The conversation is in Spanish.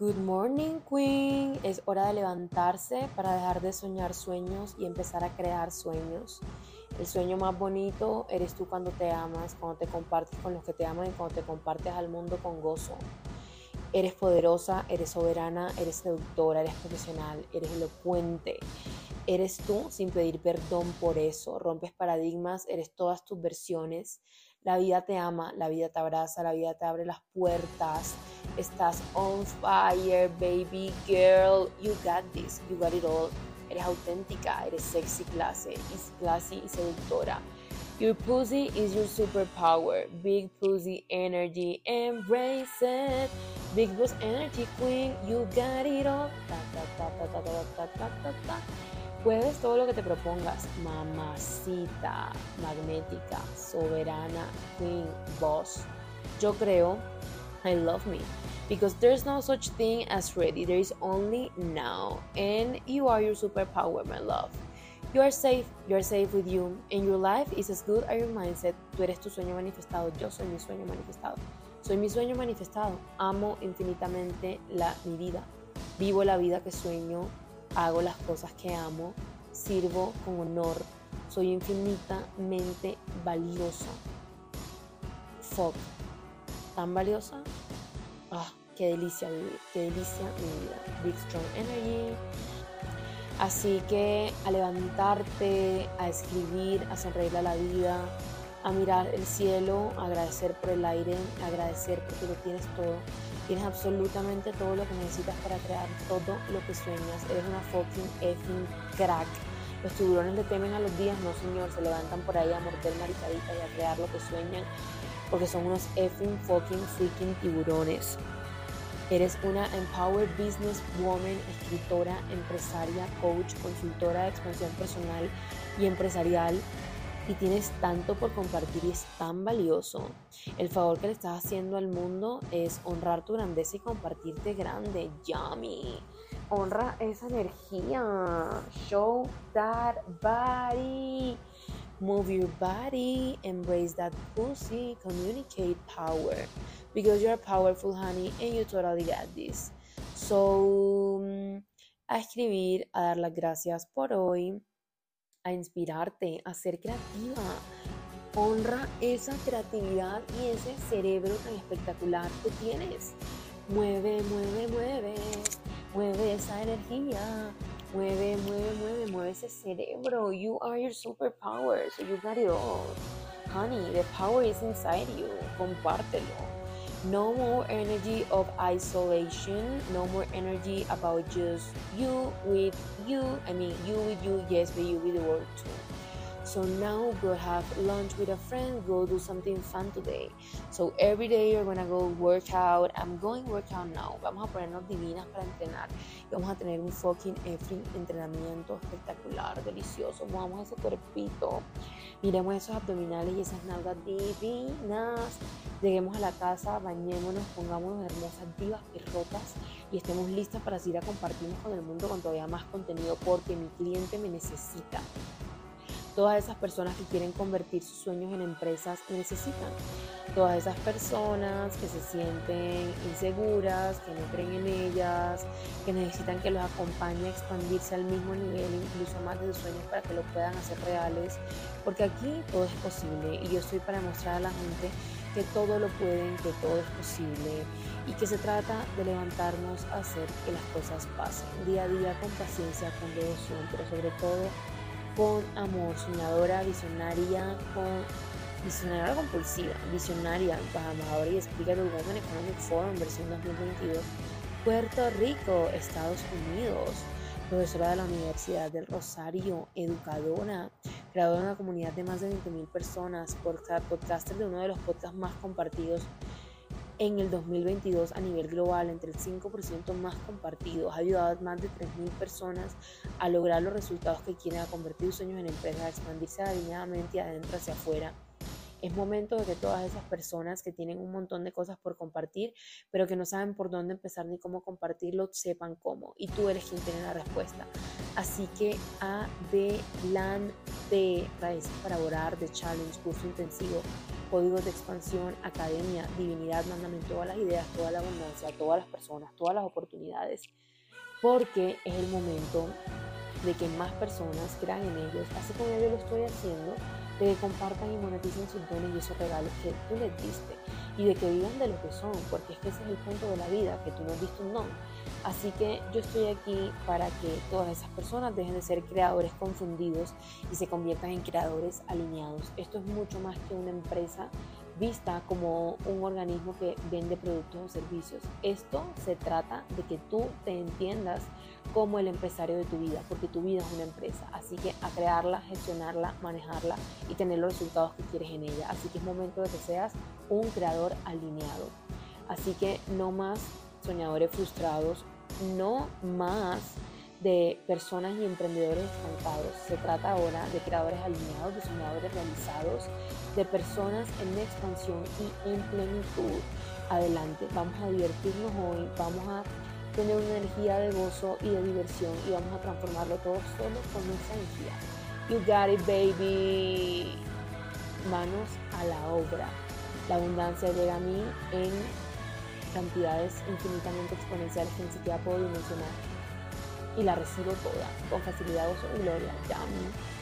Good morning, Queen. Es hora de levantarse para dejar de soñar sueños y empezar a crear sueños. El sueño más bonito eres tú cuando te amas, cuando te compartes con los que te aman y cuando te compartes al mundo con gozo. Eres poderosa, eres soberana, eres seductora, eres profesional, eres elocuente. Eres tú sin pedir perdón por eso. Rompes paradigmas, eres todas tus versiones. La vida te ama, la vida te abraza, la vida te abre las puertas Estás on fire, baby girl. You got this. You got it all. Eres auténtica, eres sexy, clase, is classy y seductora. Your pussy is your superpower. Big pussy energy, embrace it. Big boss energy queen, you got it all. Puedes todo lo que te propongas, mamacita, magnética, soberana, queen, boss. Yo creo, I love me because there's no such thing as ready, there is only now. And you are your superpower, my love. You are safe, you are safe with you, and your life is as good as your mindset. Tú eres tu sueño manifestado, yo soy mi sueño manifestado. Soy mi sueño manifestado. Amo infinitamente la, mi vida. Vivo la vida que sueño, hago las cosas que amo, sirvo con honor. Soy infinitamente valiosa. Fuck. ¿Tan valiosa? Ah, qué delicia vivir, qué delicia mi vida. Big Strong Energy. Así que a levantarte, a escribir, a sonreírle a la vida, a mirar el cielo, agradecer por el aire, agradecer porque lo tienes todo. Tienes absolutamente todo lo que necesitas para crear todo lo que sueñas. Eres una fucking effing crack. Los tiburones le temen a los días, no señor, se levantan por ahí a morder maricadita y a crear lo que sueñan porque son unos effing fucking freaking tiburones. Eres una empowered business woman, escritora, empresaria, coach, consultora de expansión personal y empresarial y tienes tanto por compartir y es tan valioso. El favor que le estás haciendo al mundo es honrar tu grandeza y compartirte grande. Yummy. Honra esa energía. Show that body. Move your body, embrace that pussy, communicate power because you're powerful, honey, and you totally got this. So, mm, a escribir, a dar las gracias por hoy, a inspirarte, a ser creativa. Honra esa creatividad y ese cerebro tan espectacular que tienes. Mueve, mueve, mueve, mueve esa energía Mueve, mueve, mueve, mueve ese cerebro. You are your superpower, so you got it all. Honey, the power is inside you. Compártelo. No more energy of isolation. No more energy about just you with you. I mean, you with you, yes, but you with the world too. So now go have lunch with a friend, go do something fun today. So every day you're gonna go work out. I'm going work out now. Vamos a ponernos divinas para entrenar. Y vamos a tener un fucking effing entrenamiento espectacular, delicioso. Vamos a ese cuerpito. Miremos esos abdominales y esas nalgas divinas. Lleguemos a la casa, bañémonos, pongámonos hermosas divas, perrotas y estemos listas para seguir a compartirnos con el mundo con todavía más contenido porque mi cliente me necesita todas esas personas que quieren convertir sus sueños en empresas necesitan. Todas esas personas que se sienten inseguras, que no creen en ellas, que necesitan que los acompañe a expandirse al mismo nivel, incluso más de sus sueños para que lo puedan hacer reales. Porque aquí todo es posible y yo estoy para mostrar a la gente que todo lo pueden, que todo es posible y que se trata de levantarnos a hacer que las cosas pasen día a día con paciencia, con devoción, pero sobre todo con amor, soñadora, visionaria, con visionaria compulsiva, visionaria, embajadora y speaker del Women Economic Forum versión 2022, Puerto Rico, Estados Unidos, profesora de la Universidad del Rosario, educadora, creadora de una comunidad de más de 20.000 personas, podcaster de uno de los podcasts más compartidos en el 2022 a nivel global entre el 5% más compartidos. Ha ayudado a más de 3.000 personas a lograr los resultados que quieren, a convertir sueños en empresas, a expandirse alineadamente adentro hacia afuera. Es momento de que todas esas personas que tienen un montón de cosas por compartir, pero que no saben por dónde empezar ni cómo compartirlo, sepan cómo. Y tú eres quien tiene la respuesta. Así que adelante, raíces para orar de challenge, curso intensivo códigos de expansión, academia, divinidad, mándame todas las ideas, toda la abundancia, todas las personas, todas las oportunidades, porque es el momento de que más personas crean en ellos, así como yo lo estoy haciendo, de que compartan y moneticen sus dones y esos regalos que tú les diste y de que vivan de lo que son, porque es que ese es el punto de la vida, que tú no has visto un don. Así que yo estoy aquí para que todas esas personas dejen de ser creadores confundidos y se conviertan en creadores alineados. Esto es mucho más que una empresa vista como un organismo que vende productos o servicios. Esto se trata de que tú te entiendas como el empresario de tu vida, porque tu vida es una empresa. Así que a crearla, gestionarla, manejarla y tener los resultados que quieres en ella. Así que es momento de que seas un creador alineado. Así que no más soñadores frustrados, no más de personas y emprendedores estancados. Se trata ahora de creadores alineados, de soñadores realizados, de personas en expansión y en plenitud. Adelante, vamos a divertirnos hoy, vamos a tener una energía de gozo y de diversión y vamos a transformarlo todo solo con esencia. You got it, baby. Manos a la obra. La abundancia llega a mí en cantidades infinitamente exponenciales que ni siquiera puedo dimensionar. Y la recibo toda, con facilidad, gozo y gloria. Yummy.